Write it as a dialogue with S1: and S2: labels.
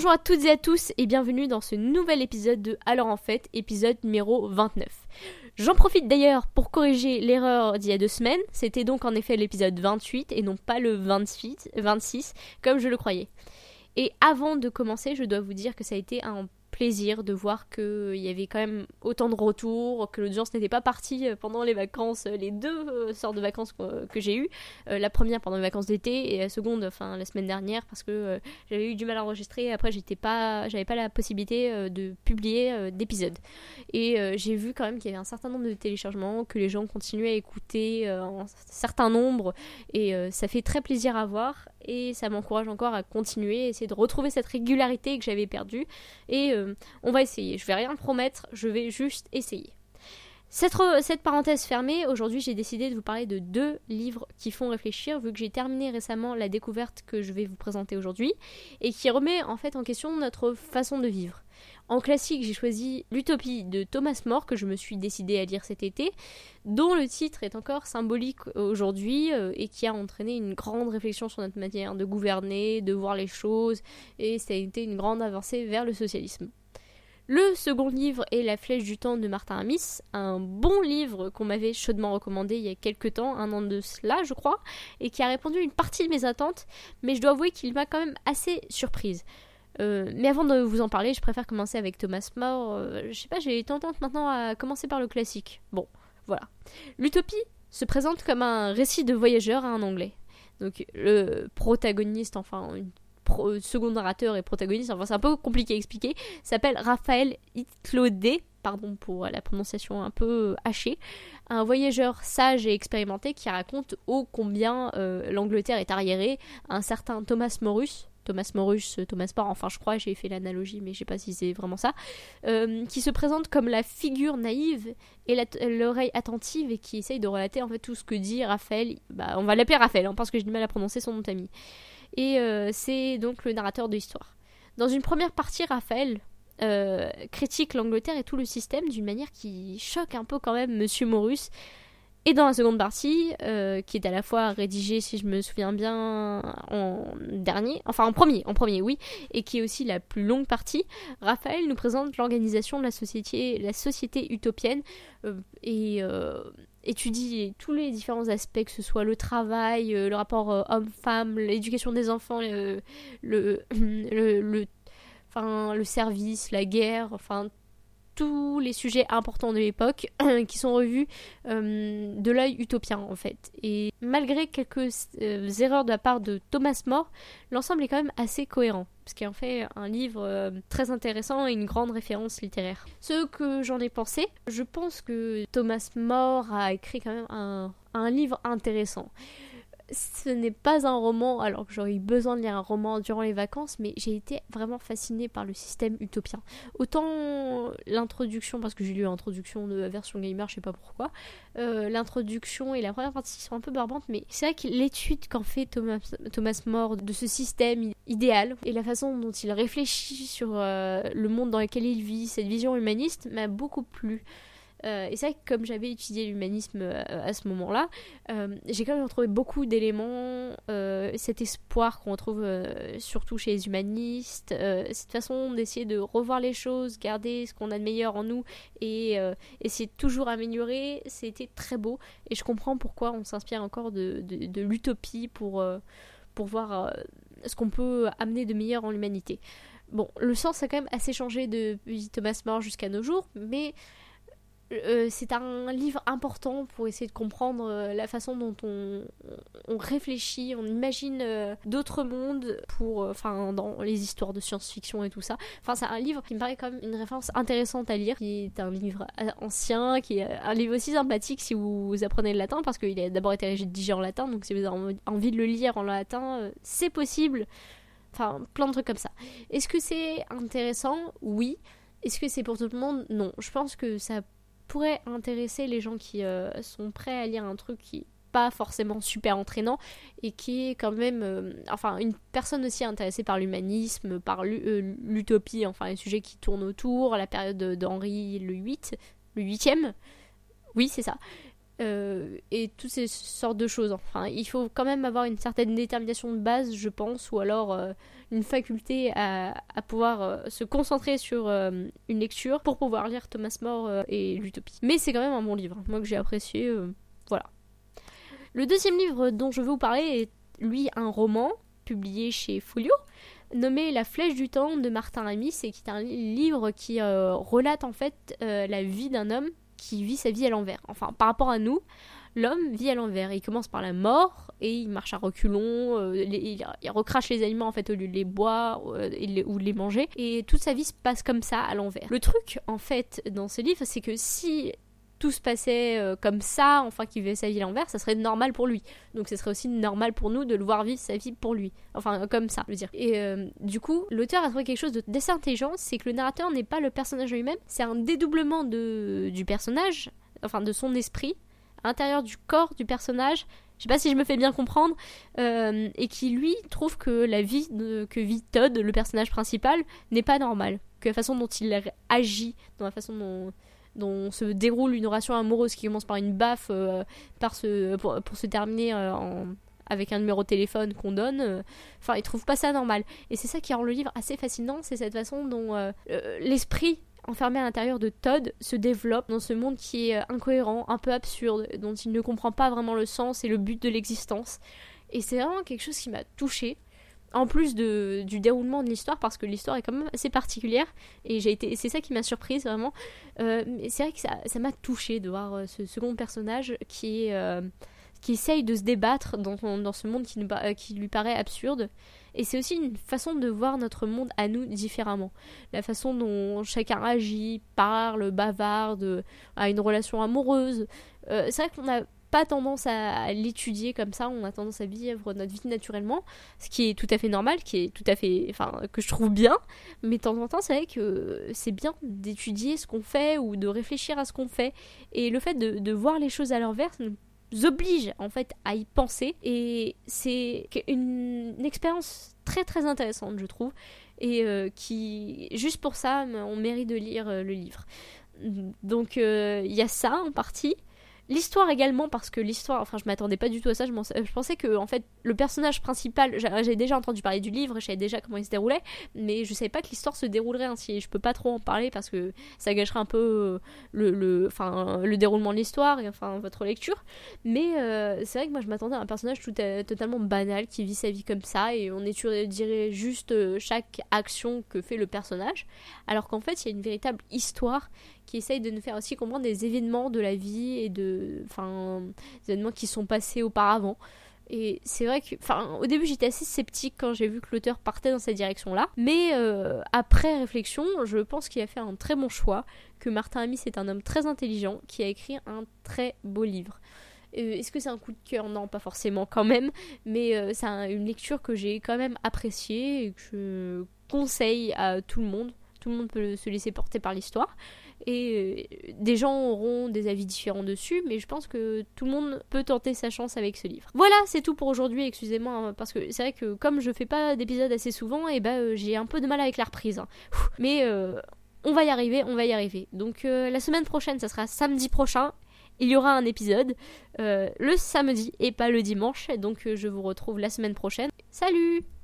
S1: Bonjour à toutes et à tous et bienvenue dans ce nouvel épisode de Alors en fait, épisode numéro 29. J'en profite d'ailleurs pour corriger l'erreur d'il y a deux semaines, c'était donc en effet l'épisode 28 et non pas le 28, 26 comme je le croyais. Et avant de commencer, je dois vous dire que ça a été un plaisir de voir qu'il y avait quand même autant de retours, que l'audience n'était pas partie euh, pendant les vacances, euh, les deux euh, sortes de vacances que, j'ai eues. la première pendant les vacances d'été et la seconde, enfin la semaine dernière, parce que j'avais eu du mal à enregistrer. Et après, j'étais pas, j'avais pas la possibilité de publier d'épisodes. Et j'ai vu quand même qu'il y avait un certain nombre de téléchargements, que les gens continuaient à écouter un certain nombre, et ça fait très plaisir à voir. Et ça m'encourage encore à continuer, essayer de retrouver cette régularité que j'avais perdue. Et euh, on va essayer. Je vais rien promettre, je vais juste essayer. Cette, parenthèse fermée, aujourd'hui j'ai décidé de vous parler de deux livres qui font réfléchir, vu que j'ai terminé récemment la découverte que je vais vous présenter aujourd'hui, et qui remet en fait en question notre façon de vivre. En classique, j'ai choisi L'Utopie de Thomas More, que je me suis décidé à lire cet été, dont le titre est encore symbolique aujourd'hui euh, et qui a entraîné une grande réflexion sur notre manière de gouverner, de voir les choses, et ça a été une grande avancée vers le socialisme. Le second livre est La Flèche du Temps de Martin Amis, un bon livre qu'on m'avait chaudement recommandé il y a quelques temps, un an de cela je crois, et qui a répondu à une partie de mes attentes, mais je dois avouer qu'il m'a quand même assez surprise. Euh, mais avant de vous en parler, je préfère commencer avec Thomas More. Euh, je sais pas, j'ai tendance maintenant à commencer par le classique. Bon, voilà. L'utopie se présente comme un récit de voyageur à un anglais. Donc le protagoniste, enfin une second narrateur et protagoniste, enfin c'est un peu compliqué à expliquer, s'appelle Raphaël Itlodé, pardon pour la prononciation un peu hachée, un voyageur sage et expérimenté qui raconte ô combien euh, l'Angleterre est arriérée, un certain Thomas Morus, Thomas Morus, euh, Thomas More, enfin je crois, j'ai fait l'analogie, mais je sais pas si c'est vraiment ça, euh, qui se présente comme la figure naïve et l'oreille attentive et qui essaye de relater en fait tout ce que dit Raphaël. Bah, on va l'appeler Raphaël, hein, parce que j'ai du mal à prononcer son nom de Et euh, c'est donc le narrateur de l'histoire. Dans une première partie, Raphaël critique l'Angleterre et tout le système d'une manière qui choque un peu quand même Monsieur Morus et dans la seconde partie, euh, qui est à la fois rédigée, si je me souviens bien, en dernier, enfin en premier, en premier, oui, et qui est aussi la plus longue partie, Raphaël nous présente l'organisation de la société, la société utopienne, euh, et euh, étudie tous les différents aspects, que ce soit le travail, le rapport homme-femme, l'éducation des enfants, le, le, le, le service, la guerre, enfin tous les sujets importants de l'époque qui sont revus euh, de l'œil utopien en fait. Et malgré quelques euh, erreurs de la part de Thomas More, l'ensemble est quand même assez cohérent, ce qui en fait un livre euh, très intéressant et une grande référence littéraire. Ce que j'en ai pensé, je pense que Thomas More a écrit quand même un, un livre intéressant ce n'est pas un roman, alors que j'aurais eu besoin de lire un roman durant les vacances, mais j'ai été vraiment fascinée par le système utopien. Autant l'introduction, parce que j'ai lu l'introduction de la version gamer, je sais pas pourquoi, euh, l'introduction et la première partie sont un peu barbantes, mais c'est vrai que l'étude qu'en fait Thomas, Thomas More de ce système idéal et la façon dont il réfléchit sur euh, le monde dans lequel il vit, cette vision humaniste, m'a beaucoup plu. Euh, et c'est vrai que comme j'avais étudié l'humanisme euh, à ce moment-là, euh, j'ai quand même retrouvé beaucoup d'éléments, cet espoir qu'on retrouve surtout chez les humanistes, cette façon d'essayer de revoir les choses, garder ce qu'on a de meilleur en nous et essayer de toujours améliorer, c'était très beau. Et je comprends pourquoi on s'inspire encore de, de, l'utopie pour, pour voir ce qu'on peut amener de meilleur en l'humanité. Bon, le sens a quand même assez changé depuis Thomas More jusqu'à nos jours, mais euh, c'est un livre important pour essayer de comprendre euh, la façon dont on, réfléchit, on imagine euh, d'autres mondes pour, enfin, dans les histoires de science-fiction et tout ça. Enfin, c'est un livre qui me paraît même une référence intéressante à lire, qui est un livre ancien, qui est un livre aussi sympathique si vous apprenez le latin, parce qu'il a d'abord été rédigé en latin, donc si vous avez envie de le lire en latin, c'est possible. Enfin, plein de trucs comme ça. Est-ce que c'est intéressant? Oui. Est-ce que c'est pour tout le monde? Non. Je pense que ça pourrait intéresser les gens qui euh, sont prêts à lire un truc qui pas forcément super entraînant et qui est quand même euh, enfin une personne aussi intéressée par l'humanisme par euh, l'utopie enfin les sujets qui tournent autour la période d'Henri le 8 le 8 oui c'est ça et toutes ces sortes de choses. Enfin, il faut quand même avoir une certaine détermination de base, je pense, ou alors une faculté à, pouvoir se concentrer sur une lecture pour pouvoir lire Thomas More et l'Utopie. Mais c'est quand même un bon livre, moi que j'ai apprécié. voilà. Le deuxième livre dont je veux vous parler est lui un roman publié chez Folio nommé La Flèche du Temps de Martin Amis et qui est un livre qui euh, relate en fait euh, la vie d'un homme qui vit sa vie à l'envers. Enfin, par rapport à nous, l'homme vit à l'envers. Il commence par la mort et il marche à reculons, euh, il, recrache les aliments en fait au lieu de les boire ou de les manger. Et toute sa vie se passe comme ça à l'envers. Le truc en fait dans ce livre, c'est que si tout se passait euh, comme ça, enfin qu'il vivait sa vie à l'envers, ça serait normal pour lui. Donc ce serait aussi normal pour nous de le voir vivre sa vie pour lui. Enfin, comme ça, je veux dire. Et euh, du coup, l'auteur a trouvé quelque chose d'assez intelligent, c'est que le narrateur n'est pas le personnage lui-même, c'est un dédoublement de, du personnage, enfin de son esprit, à l'intérieur du corps du personnage. Je sais pas si je me fais bien comprendre, euh, et qui lui trouve que la vie que vit Todd, le personnage principal, n'est pas normale. Que la façon dont il agit, dans la façon dont dont se déroule une relation amoureuse qui commence par une baffe euh, pour, se terminer euh, avec un numéro de téléphone qu'on donne. Euh, enfin, il trouve pas ça normal. Et c'est ça qui rend le livre assez fascinant, c'est cette façon dont l'esprit enfermé à l'intérieur de Todd se développe dans ce monde qui est incohérent, un peu absurde, dont il ne comprend pas vraiment le sens et le but de l'existence. Et c'est vraiment quelque chose qui m'a touchée en plus du déroulement de l'histoire, parce que l'histoire est quand même assez particulière, et j'ai été, c'est ça qui m'a surprise vraiment. Euh, c'est vrai que ça, m'a touché de voir euh, ce second personnage qui, euh, qui essaye de se débattre dans, ce monde qui lui paraît absurde. Et c'est aussi une façon de voir notre monde à nous différemment. La façon dont chacun agit, parle, bavarde, a une relation amoureuse. c'est vrai qu'on a pas tendance à, l'étudier comme ça, on a tendance à vivre notre vie naturellement, ce qui est tout à fait normal, qui est tout à fait, enfin, que je trouve bien, mais de temps en temps, c'est vrai que c'est bien d'étudier ce qu'on fait ou de réfléchir à ce qu'on fait, et le fait de, voir les choses à l'envers nous oblige en fait à y penser, et c'est une, expérience très très intéressante, je trouve, et euh, qui, juste pour ça, on mérite de lire euh, le livre. Donc euh, il y a ça en partie. L'histoire également, parce que l'histoire, enfin je m'attendais pas du tout à ça, je, pensais que en fait le personnage principal, j'avais déjà entendu parler du livre, je savais déjà comment il se déroulait, mais je savais pas que l'histoire se déroulerait ainsi, je peux pas trop en parler parce que ça gâcherait un peu euh, le, le, enfin, le déroulement de l'histoire et enfin votre lecture, mais euh, c'est vrai que moi je m'attendais à un personnage tout totalement banal qui vit sa vie comme ça et on étudierait juste euh, chaque action que fait le personnage, alors qu'en fait il y a une véritable histoire qui essaye de nous faire aussi comprendre des événements de la vie et de. Enfin, des événements qui sont passés auparavant. Et c'est vrai que, enfin, au début j'étais assez sceptique quand j'ai vu que l'auteur partait dans cette direction-là, mais euh, après réflexion, je pense qu'il a fait un très bon choix, que Martin Amis est un homme très intelligent qui a écrit un très beau livre. Euh, est-ce que c'est un coup de cœur? Non, pas forcément quand même, mais euh, c'est une lecture que j'ai quand même appréciée et que je conseille à tout le monde. Tout le monde peut se laisser porter par l'histoire et euh, des gens auront des avis différents dessus, mais je pense que tout le monde peut tenter sa chance avec ce livre. Voilà, c'est tout pour aujourd'hui, excusez-moi, hein, parce que c'est vrai que comme je fais pas d'épisodes assez souvent, et eh ben euh, j'ai un peu de mal avec la reprise. Hein. Mais euh, on va y arriver, on va y arriver. Donc la semaine prochaine, ça sera samedi prochain. Il y aura un épisode le samedi et pas le dimanche. Donc je vous retrouve la semaine prochaine. Salut